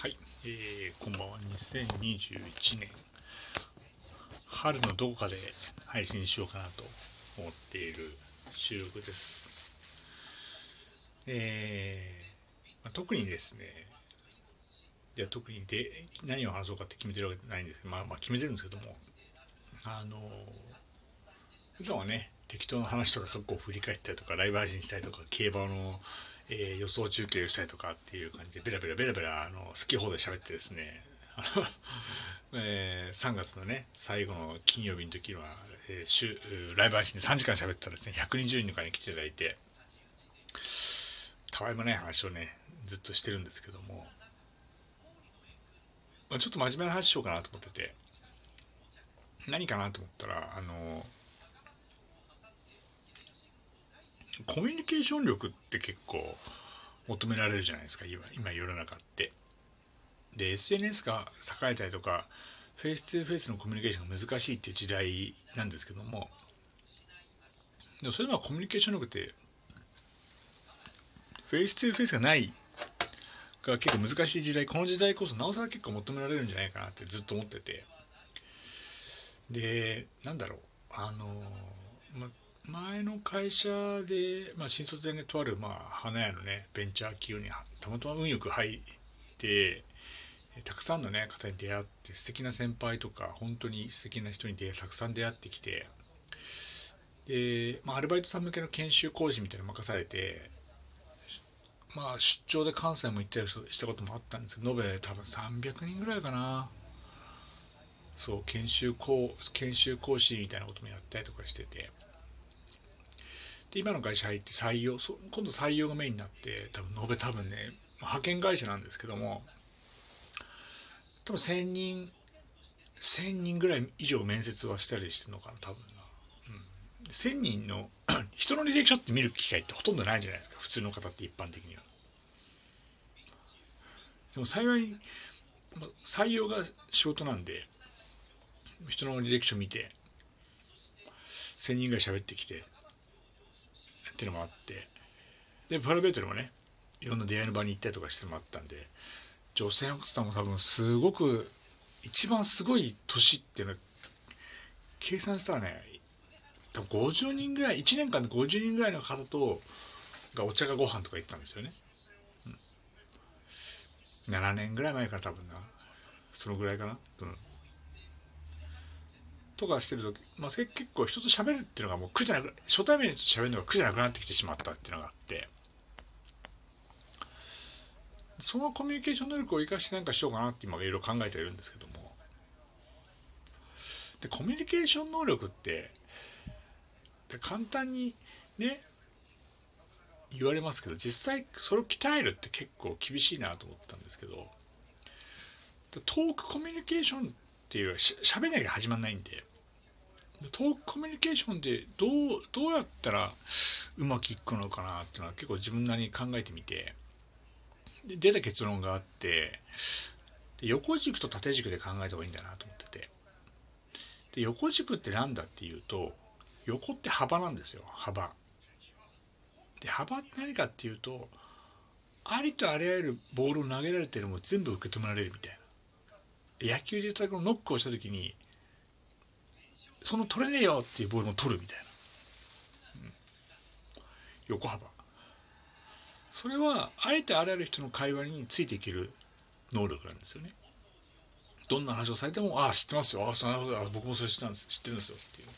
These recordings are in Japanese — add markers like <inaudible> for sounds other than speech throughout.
はい、えー、こんばんは。2021年春のどこかで配信しようかなと思っている収録です。えー、まあ、特にですね、いや特にで何を話そうかって決めてるわけじゃないんですけど、まあ、まあ決めてるんですけども、あの普段はね、適当な話とか過去を振り返ったりとか、ライブ配信したりとか、競馬のえー、予想中継をしたりとかっていう感じでベラベラベラベラあの好き放題喋ってですね。えー、3月のね最後の金曜日の時は、えー、週ライブ配信で3時間喋ったらですね。120人の方に来ていただいて。たわいもない話をねずっとしてるんですけども、まあ、ちょっと真面目な話しようかなと思ってて。何かなと思ったらあのコミュニケーション力って結構求められるじゃないですか今今世の中って。で SNS が栄えたりとかフェイス2フェイスのコミュニケーションが難しいっていう時代なんですけども。でもそれはコミュニケーション力ってフェイス2フェイスがないが結構難しい時代この時代こそなおさら結構求められるんじゃないかなってずっと思ってて。でなんだろう。あのま前の会社で、まあ、新卒でね、とある、まあ、花屋のね、ベンチャー企業にたまたま運よく入って、たくさんのね、方に出会って、素敵な先輩とか、本当に素敵な人に出会たくさん出会ってきて、で、まあ、アルバイトさん向けの研修講師みたいなの任されて、まあ、出張で関西も行ったりしたこともあったんですけど、延べ多分300人ぐらいかな。そう、研修講、研修講師みたいなこともやったりとかしてて、で今の会社入って採用今度採用がメインになって多分延べ多分ね派遣会社なんですけども多分1000人1000人ぐらい以上面接はしたりしてるのかな多分な、うん、1000人の <clears throat> 人の履歴書って見る機会ってほとんどないじゃないですか普通の方って一般的には。でも幸い採用が仕事なんで人の履歴書見て1000人ぐらい喋ってきてっていうのもあって。でプライベートでもねいろんな出会いの場に行ったりとかしてもあったんで女性の方も多分すごく一番すごい年っていうのは計算したらね多分50人ぐらい1年間で50人ぐらいの方とがお茶かご飯とか行ったんですよね、うん、7年ぐらい前から多分な。そのぐらいかな、うん、とかしてると、まあ、結構人と喋るっていうのがもう苦じゃなく初対面と喋るのが苦じゃなくなってきてしまったっていうのがあってそのコミュニケーション能力を生かして何かしようかなって今いろいろ考えているんですけども。でコミュニケーション能力って簡単にね言われますけど実際それを鍛えるって結構厳しいなと思ったんですけどトークコミュニケーションっていうしゃべりなきゃ始まんないんでトークコミュニケーションってどうどうやったらうまくいくのかなっていうのは結構自分なりに考えてみて。で出た結論があってで横軸と縦軸で考えた方がいいんだなと思ってて。で横軸って何だっていうと横って幅なんですよ幅。で幅って何かっていうとありとあらゆるボールを投げられてるのも全部受け止められるみたいな。野球で言ったらノックをした時にその取れねえよっていうボールも取るみたいな、うん、横幅。それはあえてあらゆる人の会話についていける能力なんですよね。どんな話をされてもああ知ってますよ。ああなるほど僕もそれ知ってんです。知ってるんですよっていう。で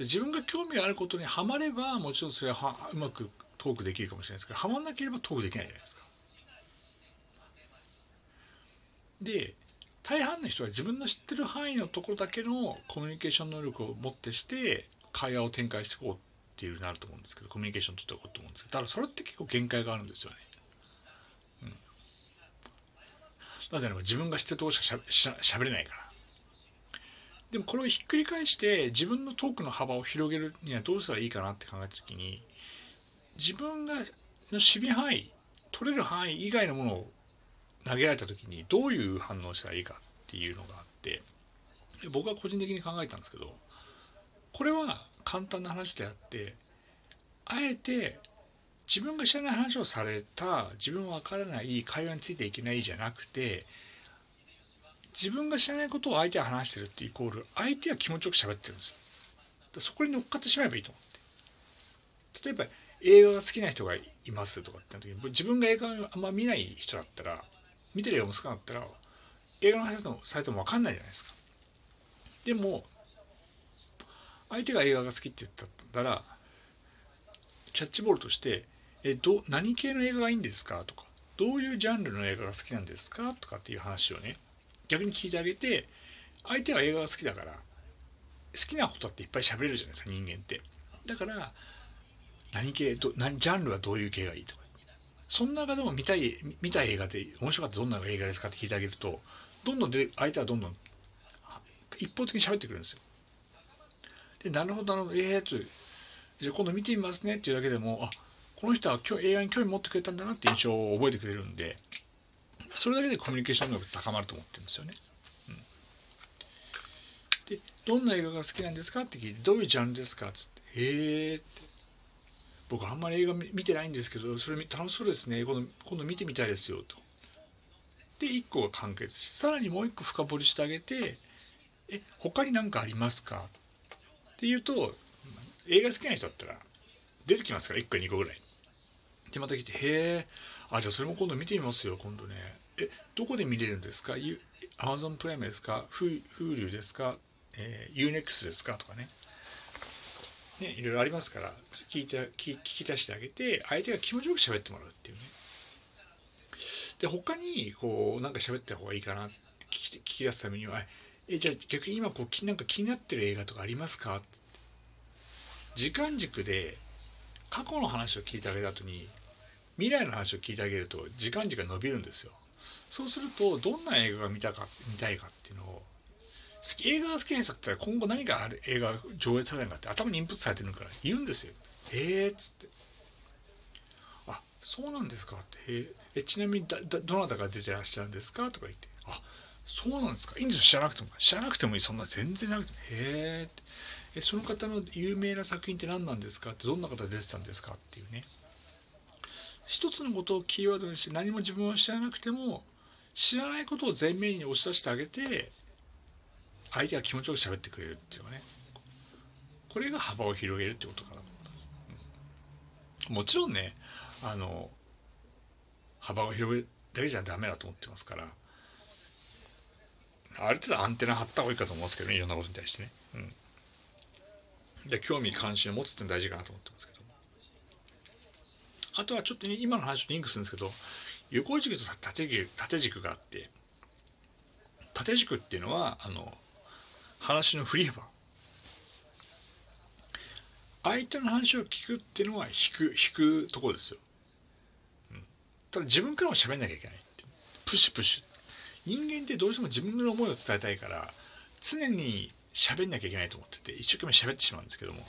自分が興味があることにはまればもちろんそれははうまくトークできるかもしれないですけどはまんなければトークできないじゃないですか。で大半の人は自分の知ってる範囲のところだけのコミュニケーション能力を持ってして会話を展開していこうっていうなると思うんですけどコミュニケーション取っていこうと思うんですけどただそれって結構限界があるんですよね。うん、なぜなら自分が知ってるところしかしゃしゃべれないから。でもこれをひっくり返して自分のトークの幅を広げるにはどうしたらいいかなって考えた時に自分がの守備範囲取れる範囲以外のものを投げられた時にどういう反応したらいいかっていうのがあって僕は個人的に考えたんですけどこれは簡単な話であってあえて自分が知らない話をされた自分は分からない会話についていけないじゃなくて自分が知らないことを相手が話してるってイコール相手は気持ちよく喋ってるんですよ。そこに乗っかってしまえばいいと思って。例えば映画が好きな人がいますとかって時に自分が映画あんま見ない人だったら見てる映画も少なかったら映画の話のサイトも分かんないじゃないですか。でも相手が映画が好きって言ったらキャッチボールとしてえど何系の映画がいいんですか？とかどういうジャンルの映画が好きなんですか？とかっていう話をね逆に聞いてあげて相手は映画が好きだから好きなことっていっぱい喋れるじゃないですか人間って。だから何系ど何ジャンルはどういう系がいいとか。その中でも見たい見たい映画で面白かったどんな映画ですかって聞いてあげるとどんどんで相手はどんどん一方的に喋ってくるんですよ。でなるほどなるほどええー、とじゃ今度見てみますねっていうだけでもあこの人は今日映画に興味持ってくれたんだなって印象を覚えてくれるんでそれだけでコミュニケーション能力高まると思ってるんですよね。でどんな映画が好きなんですかって聞いてどういうジャンルですかっつって「へえ」って「僕あんまり映画見てないんですけどそれ楽しそうですね。今度今度見てみたいですよ」と。で1個が完結。しさらにもう1個深掘りしてあげて「え他に何かありますか?」って言うと映画好きな人だったら出てきますから1個2個ぐらい。でまた来て「へえあじゃあそれも今度見てみますよ今度ね。えどこで見れるんですか？Amazon プライムですか？Hulu ですか、えー、UNEX ですか？とかね。ねいろいろありますから聞いて聞聞き出してあげて相手が気持ちよく喋ってもらうっていうね。で他にこうなんか喋った方がいいかなって聞き出すためにはえじゃあ逆に今こうなんか気になってる映画とかありますか？時間軸で過去の話を聞いてあげた後に未来の話を聞いてあげると時間軸が伸びるんですよ。そうするとどんな映画が見たか見たいかっていうのを映画が好きな人だったら今後何がある映画上映されるかって頭にインプットされてるから言うんですよ。へえっつって。あそうなんですかって。へえちなみにだだどなたが出てらっしゃるんですかとか言って。あそうなんですか。いいんですよ。知らなくても。知らなくてもいい。そんな全然なくても。へえって。えその方の有名な作品って何なんですかって。どんな方出てたんですかっていうね。一つのことをキーワードにして何も自分は知らなくても知らないことを前面に押し出してあげて相手が気持ちよく喋ってくれるっていうかね。これが幅を広げるってことかなと思います、うん、もちろんねあの幅を広げるだけじゃダメだと思ってますからある程度アンテナ張った方がいいかと思うんですけどねいろんなことに対してね、うん、で興味関心を持つって大事かなと思ってますけど。あとはちょっと、ね、今の話とリンクするんですけど横軸と縦軸縦軸があって縦軸っていうのはあの話の振り幅相手の話を聞くっていうのは引く引くところですよ、うん、ただ自分からも喋んなきゃいけない。プッシュプッシュ。人間ってどうしても自分の思いを伝えたいから常に喋んなきゃいけないと思ってて一生懸命喋ってしまうんですけども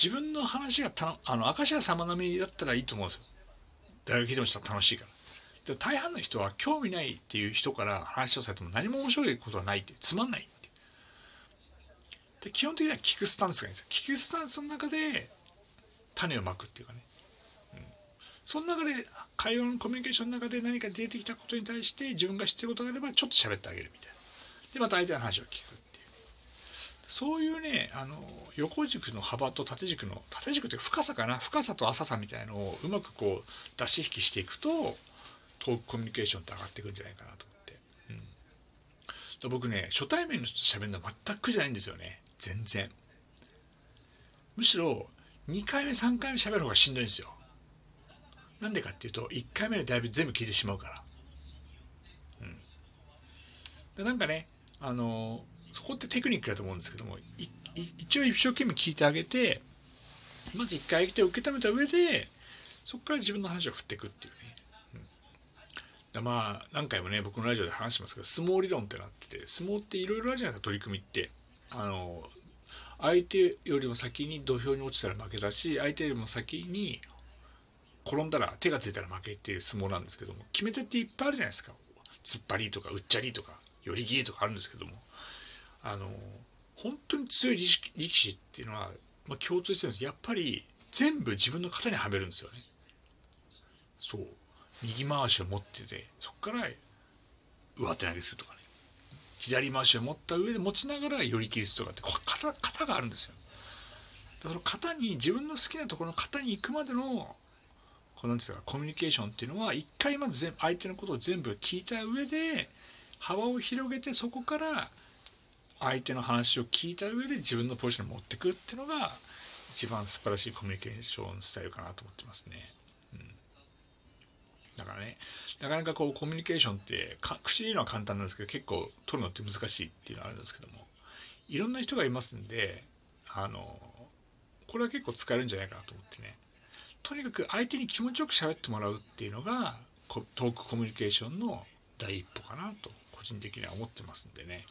自分の話がたあの明石家さま並みだったらいいと思うんですよ。大学聞いてもしたら楽しいから。で大半の人は興味ないっていう人から話をされても何も面白いことはないってつまんない。で基本的には聞くスタンスがいいんですよ。聞くスタンスの中で種をまくっていうかね、うん、その中で会話のコミュニケーションの中で何か出てきたことに対して自分が知ってることがあればちょっと喋ってあげるみたいな。でまた相手の話を聞くっていう。そういうねあの横軸の幅と縦軸の縦軸っていうか深さかな。深さと浅さみたいのをうまくこう出し引きしていくとトークコミュニケーションって上がっていくんじゃないかなと思って、うん、僕ね初対面の人と喋るのは全く苦じゃないんですよね。全然。むしろ2回目3回目喋る方がしんどいんですよ。なんでかっていうと1回目でだいぶ全部聞いてしまうから。うん。でなんかねあのそこってテクニックだと思うんですけども一応一生懸命聞いてあげてまず一回相手を受け止めた上でそこから自分の話を振っていくっていうね、うん、まあ何回もね僕のラジオで話してますけど相撲理論ってなってて相撲っていろいろあるじゃないですか取り組みって。あの相手よりも先に土俵に落ちたら負けだし相手よりも先に転んだら手がついたら負けっていう相撲なんですけども決め手っていっぱいあるじゃないですか。突っ張りとかうっちゃりとか寄り切りとかあるんですけどもあの本当に強い力士っていうのは、まあ、共通してるんです。やっぱり全部自分の型にはめるんですよね。そう。右回しを持っててそこから上手投げするとか。左回しを持った上で持ちながら寄り切りするとかって型型があるんですよその型に自分の好きなところの型に行くまでのこのていうかコミュニケーションっていうのは一回まず全相手のことを全部聞いた上で幅を広げてそこから相手の話を聞いた上で自分のポジションに持ってくっていうのが一番素晴らしいコミュニケーションスタイルかなと思ってますね。だからね、なかなかこうコミュニケーションって口で言うのは簡単なんですけど結構取るのって難しいっていうのはあるんですけども。いろんな人がいますんであのこれは結構使えるんじゃないかなと思ってね。とにかく相手に気持ちよく喋ってもらうっていうのがトークコミュニケーションの第一歩かなと個人的には思ってますんでね。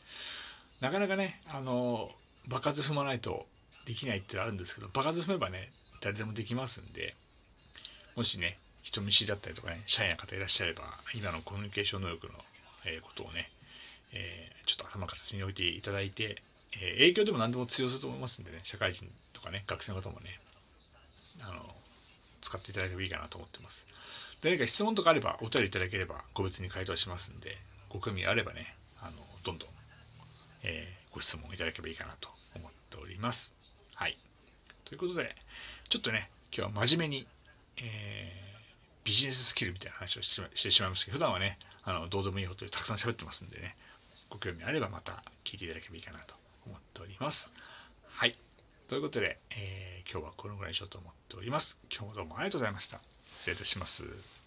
なかなかねあの場数踏まないとできないってのあるんですけど場数踏めばね誰でもできますんでもしね人見知りだったりとかね社員の方いらっしゃれば今のコミュニケーション能力の、えことをね、えー、ちょっと頭片隅に置いていただいて、えー、影響でも何でも通用すると思いますんでね社会人とかね学生の方もねあの使っていただければいいかなと思ってます。何か質問とかあればお便りいただければ個別に回答しますんで、ご興味あればね、あのどんどん、えー、ご質問いただければいいかなと思っております。はい。ということで、ちょっとね、今日は真面目に、えー、ビジネススキルみたいな話をしてしまいましたけど、普段はね、あのどうでもいいことでたくさん喋ってますんでね、ご興味あればまた聞いていただければいいかなと思っております。はい。ということで、えー、今日はこのぐらいにしようと思っております。今日もどうもありがとうございました。失礼いたします。